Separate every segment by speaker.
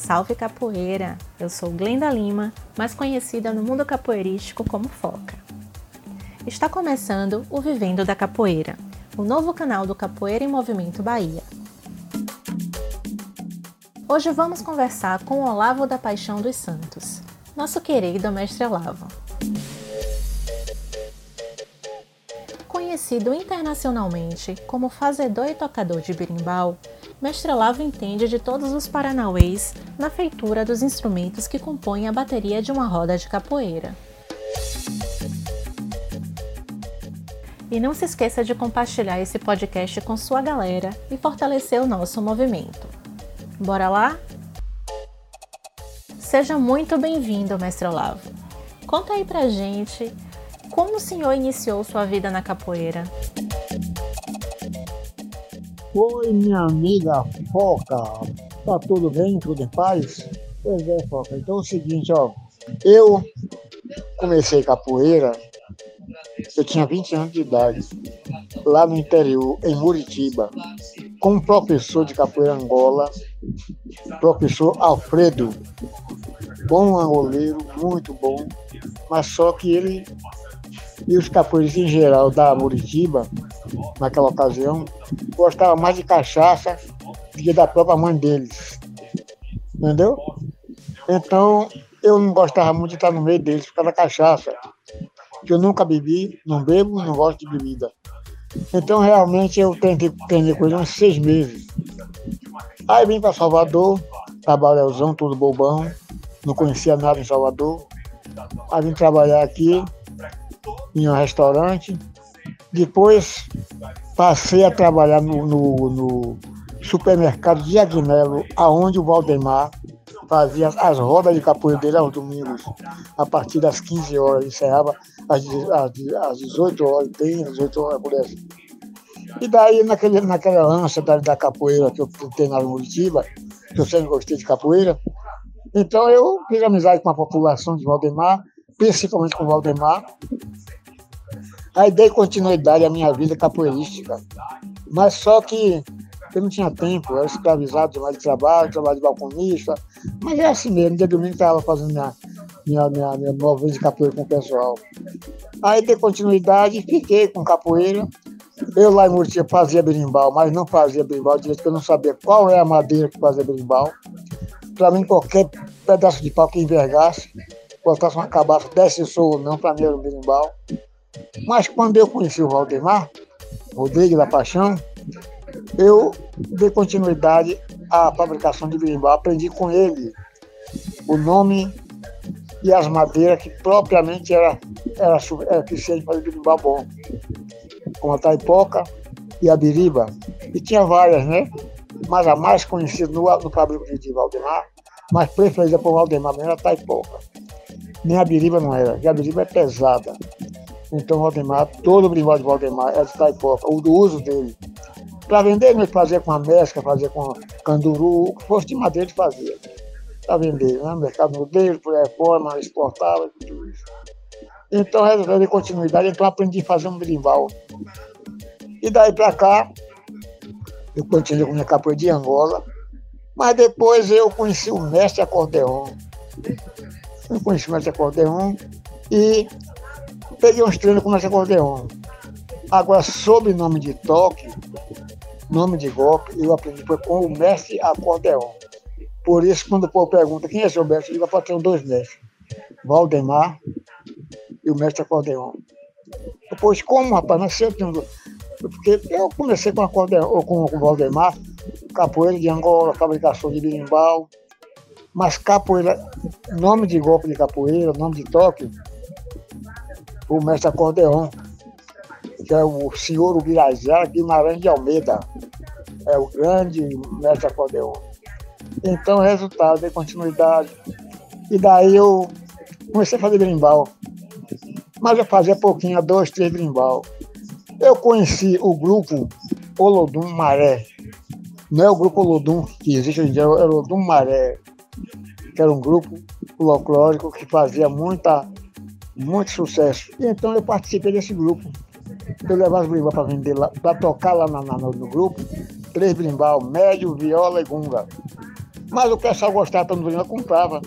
Speaker 1: Salve capoeira! Eu sou Glenda Lima, mais conhecida no mundo capoeirístico como Foca. Está começando o Vivendo da Capoeira, o novo canal do Capoeira em Movimento Bahia. Hoje vamos conversar com Olavo da Paixão dos Santos, nosso querido mestre Olavo. Conhecido internacionalmente como fazedor e tocador de berimbau, Mestre Olavo entende de todos os paranauês na feitura dos instrumentos que compõem a bateria de uma roda de capoeira. E não se esqueça de compartilhar esse podcast com sua galera e fortalecer o nosso movimento. Bora lá? Seja muito bem-vindo, Mestre Olavo. Conta aí pra gente como o senhor iniciou sua vida na capoeira.
Speaker 2: Oi, minha amiga Foca. Tá tudo bem? Tudo em paz? Pois é, Foca. Então é o seguinte, ó. Eu comecei capoeira, eu tinha 20 anos de idade, lá no interior, em Muritiba, com um professor de capoeira Angola, professor Alfredo. Bom angoleiro, muito bom, mas só que ele e os capoeiros em geral da Muritiba naquela ocasião, gostava mais de cachaça que da própria mãe deles. Entendeu? Então, eu não gostava muito de estar no meio deles por causa da cachaça. Que eu nunca bebi, não bebo, não gosto de bebida. Então, realmente, eu tentei aprender com ele uns seis meses. Aí vim para Salvador, trabalhãozão, tudo bobão, não conhecia nada em Salvador. Aí vim trabalhar aqui, em um restaurante, depois passei a trabalhar no, no, no supermercado de Agnello, aonde o Valdemar fazia as rodas de capoeira dele aos domingos, a partir das 15 horas, encerrava às, às, às 18 horas, bem às 18 horas por assim. E daí, naquele, naquela lança da, da capoeira que eu tenho na Muritiba, que eu sempre gostei de capoeira, então eu fiz amizade com a população de Valdemar, principalmente com o Valdemar, Aí dei continuidade à minha vida capoeirística. Mas só que eu não tinha tempo, eu era escravizado demais de trabalho, trabalho de balconista. Mas é assim mesmo, dia domingo estava fazendo minha, minha, minha, minha nova de capoeira com o pessoal. Aí dei continuidade fiquei com capoeira. Eu lá em Murcia fazia berimbau, mas não fazia berimbau direito, porque eu não sabia qual é a madeira que fazia berimbau. Para mim, qualquer pedaço de pau que envergasse, botasse uma cabaça, desse sou não, para mim era um berimbau. Mas quando eu conheci o Valdemar, Rodrigo da Paixão, eu dei continuidade à fabricação de berimbau, aprendi com ele o nome e as madeiras que propriamente era, era, era suficiente para fazer berimbau bom, como a taipoca e a biriba. E tinha várias, né? Mas a mais conhecida no, no fabrico de Valdemar, mas preferida por Valdemar era a taipoca. Nem a biriba não era, porque a biriba é pesada. Então, Valdemar, todo o brimol de Valdemar é de taipoca, o do uso dele. Para vender, ele fazia com a mesca, fazia com canduru, o que fosse de madeira ele fazia. Para vender, né? Mercado modelo, por aí fora, exportava e tudo isso. Então, resolvi continuidade, então aprendi a fazer um berimbau. E daí para cá, eu continuei com minha capoeira de Angola, mas depois eu conheci o mestre acordeon. Eu conheci o mestre acordeon e peguei uns treinos com esse acordeon. Agora, sob nome de toque, nome de golpe, eu aprendi foi com o mestre acordeon. Por isso, quando o povo pergunta quem é seu mestre, eu digo, ter dois mestres. Valdemar e o mestre acordeon. Depois, como, rapaz, sempre temos... Porque eu comecei com, acordeon, com, com Valdemar, capoeira de Angola, fabricação de berimbau, mas capoeira, nome de golpe de capoeira, nome de toque, o mestre acordeon, que é o senhor Ubirajara Guimarães de Almeida. É o grande mestre acordeon. Então, resultado, dei continuidade. E daí eu comecei a fazer brimbal. Mas eu fazia pouquinho, dois, três brimbal. Eu conheci o grupo Olodum Maré. Não é o grupo Olodum que existe hoje em dia, é o Olodum Maré, que era um grupo folclórico que fazia muita muito sucesso. E então eu participei desse grupo. Eu levava os brimbal para vender lá, para tocar lá na, na, no grupo, três brimbal, médio, viola e gunga. Mas o pessoal gostava tanto do berimbau, comprava.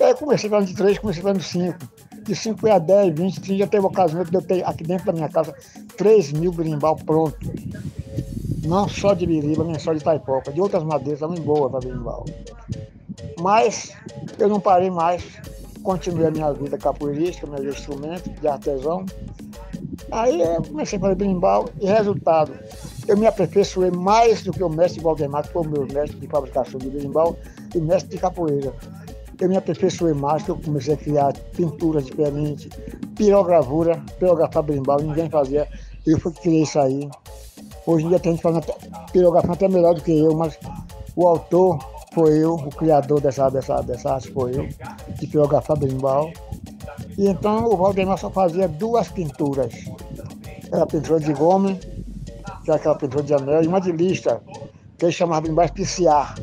Speaker 2: Aí eu comecei falando de três, comecei de cinco. De 5 a 10, 20, 30, já teve ocasião de eu ter aqui dentro da minha casa 3 mil berimbau pronto. Não só de biriba, nem só de taipoca, de outras madeiras também boas para berimbau. Mas eu não parei mais, continuei a minha vida capoeirística, meus instrumentos de artesão. Aí eu comecei a fazer berimbau e resultado, eu me aperfeiçoei mais do que o mestre Valdemar, que foi o meu mestre de fabricação de berimbau e mestre de capoeira. Eu me aperfeiçoei mais, eu comecei a criar pinturas diferentes, pirogravura, pirografar berimbau, ninguém fazia. Eu fui que criei isso aí. Hoje em dia tem gente fazendo pirografando até melhor do que eu, mas o autor foi eu, o criador dessa, dessa, dessa arte foi eu, de pirografar berimbau. E então o Valdemar só fazia duas pinturas. Era a pintura de gome, que é aquela pintura de anel, e uma de lista, que ele chamava berimbau especial.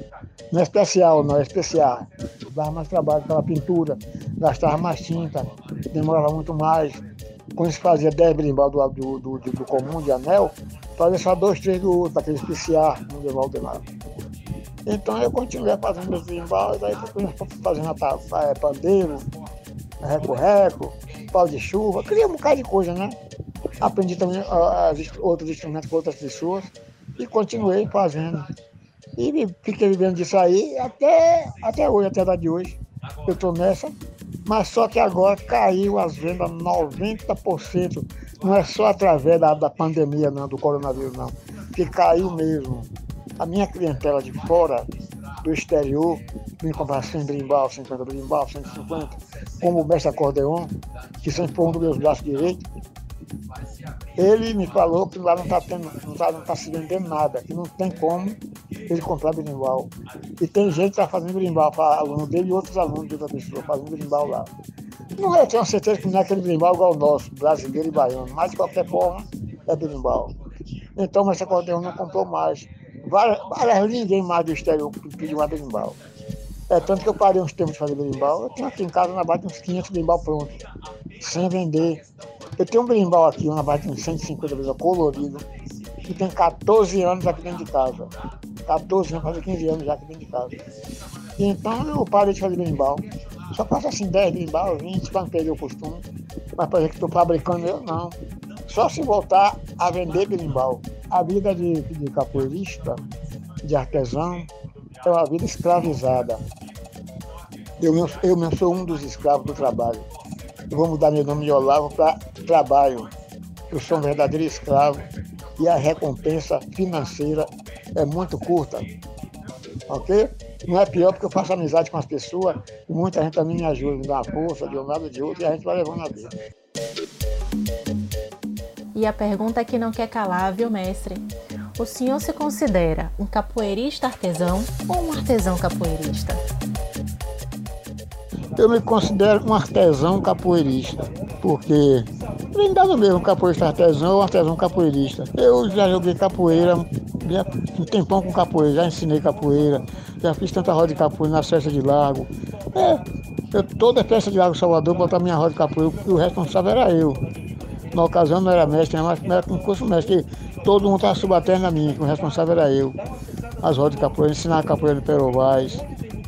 Speaker 2: Não é especial, não, é especial. Dava mais trabalho pela pintura, gastava mais tinta, demorava muito mais. Quando se fazia 10 berimbau do, do, do, do, comum de anel, fazia só dois, três do outro, daquele especial, no de Valdemar. Então eu continuei fazendo meus berimbau, e daí fazendo é, pandeiro, reco-reco, pau de chuva, queria um bocado de coisa, né? Aprendi também uh, outros instrumentos com outras pessoas e continuei fazendo. E fiquei vivendo disso aí até, até hoje, até a data de hoje. Eu estou nessa, mas só que agora caiu as vendas 90%. Não é só através da, da pandemia, não, do coronavírus, não. Que caiu mesmo. A minha clientela de fora, do exterior, me comprar 100 brimbal, 50 brimbal, 150, como mestre acordeon, que foi um dos meus braços direitos, ele me falou que lá não está não tá, não tá se vendendo nada, que não tem como ele comprar berimbau. E tem gente que está fazendo berimbau para aluno dele e outros alunos de outra pessoa fazendo berimbau lá. Não é, tenho certeza que não é aquele berimbau igual o nosso, brasileiro e baiano, mas de qualquer forma é berimbau. Então, mas esse acordeão não comprou mais. Várias, várias, ninguém mais do exterior pediu uma berimbau. É tanto que eu parei uns tempos de fazer berimbau. Eu tenho aqui em casa na base uns 500 berimbau prontos, sem vender. Eu tenho um berimbau aqui, uma base de uns 150 berimbau colorido, que tem 14 anos aqui dentro de casa. 14 anos, fazer 15 anos já aqui dentro de casa. E então eu parei de fazer berimbau. Só faço assim 10 berimbau, 20, para não perder o costume. Mas para que estou fabricando eu, não. Só se voltar a vender berimbau. A vida de, de capoeirista, de artesão, é uma vida escravizada. Eu, eu mesmo sou um dos escravos do trabalho. Eu vou mudar meu nome de Olavo para trabalho. Eu sou um verdadeiro escravo e a recompensa financeira é muito curta. Ok? Não é pior porque eu faço amizade com as pessoas e muita gente também me ajuda, me dá uma força de um lado de outro e a gente vai levando a vida.
Speaker 1: E a pergunta que não quer calar, viu, mestre? O senhor se considera um capoeirista artesão ou um artesão capoeirista?
Speaker 2: Eu me considero um artesão capoeirista, porque vem dado mesmo capoeirista artesão ou artesão capoeirista. Eu já joguei capoeira, já um tempão com capoeira, já ensinei capoeira, já fiz tanta roda de capoeira na festa de lago. É, eu, toda festa de lago Salvador botava minha roda de capoeira, e o responsável era eu. Na ocasião não era mestre, mas era com curso mestre todo mundo estava subalterno a mim, o responsável era eu. As rodas de capoeira, ensinar capoeira no Perovais,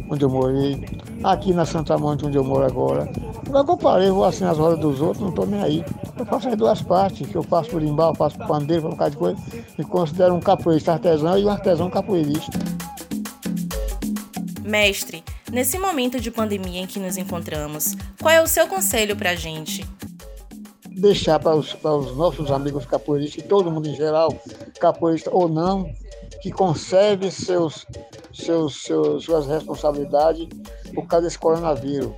Speaker 2: onde eu morei, aqui na Santa Monte, onde eu moro agora. Agora que eu parei, vou assinar as rodas dos outros, não estou nem aí. Eu faço as duas partes, que eu faço por limbal, faço por pandeiro, faço um bocado de coisa. Me considero um capoeirista artesão e um artesão capoeirista.
Speaker 1: Mestre, nesse momento de pandemia em que nos encontramos, qual é o seu conselho para a gente?
Speaker 2: deixar para os, para os nossos amigos capoeiristas, e todo mundo em geral, capoeirista ou não, que conserve seus, seus, seus, suas responsabilidades por causa desse coronavírus.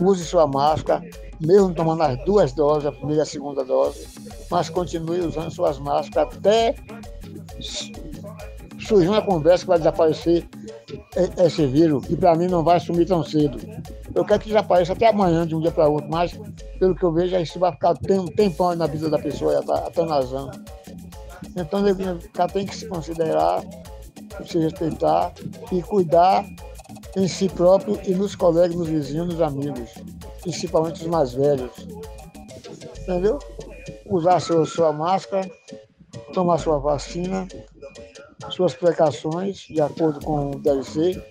Speaker 2: Use sua máscara, mesmo tomando as duas doses, a primeira e a segunda dose, mas continue usando suas máscaras até surgir uma conversa que vai desaparecer esse vírus, que para mim não vai sumir tão cedo. Eu quero que desapareça até amanhã, de um dia para outro, mas pelo que eu vejo, isso vai ficar tem, um tempão na vida da pessoa, até nazão. Então, o cara tem que se considerar, se respeitar e cuidar em si próprio e nos colegas, nos vizinhos, nos amigos, principalmente os mais velhos. Entendeu? Usar sua, sua máscara, tomar sua vacina, suas precauções de acordo com o DLC.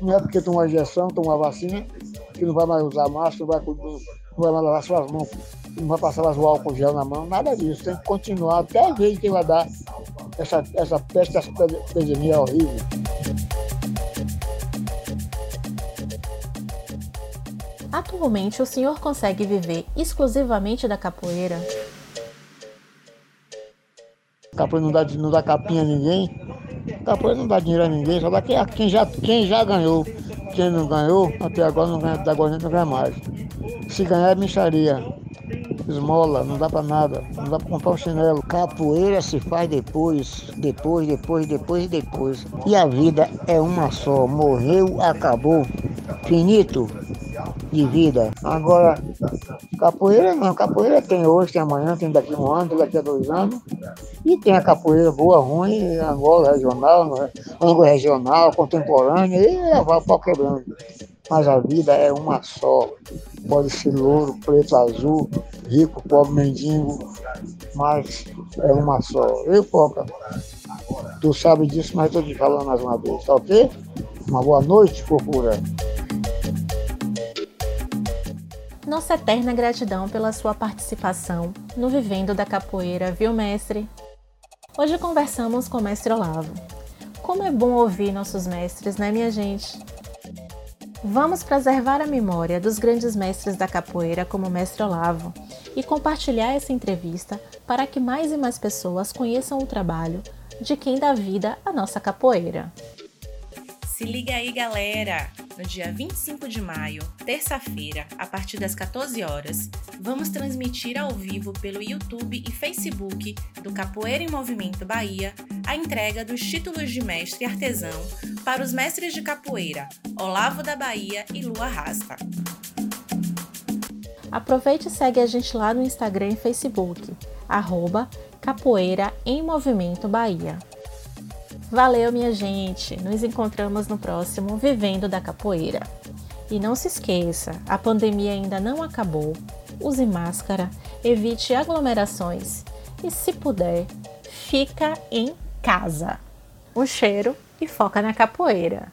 Speaker 2: Não é porque toma injeção, toma vacina, que não vai mais usar máscara, não vai, não vai mais lavar suas mãos, não vai passar mais o álcool gel na mão, nada disso. Tem que continuar até ver quem vai dar essa, essa peste, essa epidemia horrível.
Speaker 1: Atualmente, o senhor consegue viver exclusivamente da capoeira?
Speaker 2: Capoeira não dá, não dá capinha a ninguém. Capoeira não dá dinheiro a ninguém, só dá quem, quem, já, quem já ganhou. Quem não ganhou, até agora não ganha, até agora não ganha mais. Se ganhar é micharia. Esmola, não dá pra nada, não dá pra comprar um chinelo. Capoeira se faz depois, depois, depois, depois, depois. E a vida é uma só. Morreu, acabou. Finito de vida. Agora, capoeira não, capoeira tem hoje, tem amanhã, tem daqui a um ano, daqui a dois anos. E tem a capoeira boa, ruim, Angola regional, Angola regional, contemporânea, e vai o pau quebrando. Mas a vida é uma só. Pode ser louro, preto, azul, rico, pobre, mendigo, mas é uma só. Eu, Poca, tu sabe disso, mas estou te falando mais uma vez, tá ok? Uma boa noite, fofura.
Speaker 1: Nossa eterna gratidão pela sua participação no Vivendo da Capoeira, viu, mestre? Hoje conversamos com o mestre Olavo. Como é bom ouvir nossos mestres, né, minha gente? Vamos preservar a memória dos grandes mestres da capoeira, como o mestre Olavo, e compartilhar essa entrevista para que mais e mais pessoas conheçam o trabalho de quem dá vida à nossa capoeira. Se liga aí, galera! No dia 25 de maio, terça-feira, a partir das 14 horas, vamos transmitir ao vivo pelo YouTube e Facebook do Capoeira em Movimento Bahia a entrega dos títulos de mestre artesão para os mestres de capoeira Olavo da Bahia e Lua Rasta. Aproveite e segue a gente lá no Instagram e Facebook, arroba Capoeira em Movimento Bahia. Valeu, minha gente! Nos encontramos no próximo Vivendo da Capoeira. E não se esqueça, a pandemia ainda não acabou. Use máscara, evite aglomerações e, se puder, fica em casa. Um cheiro e foca na capoeira.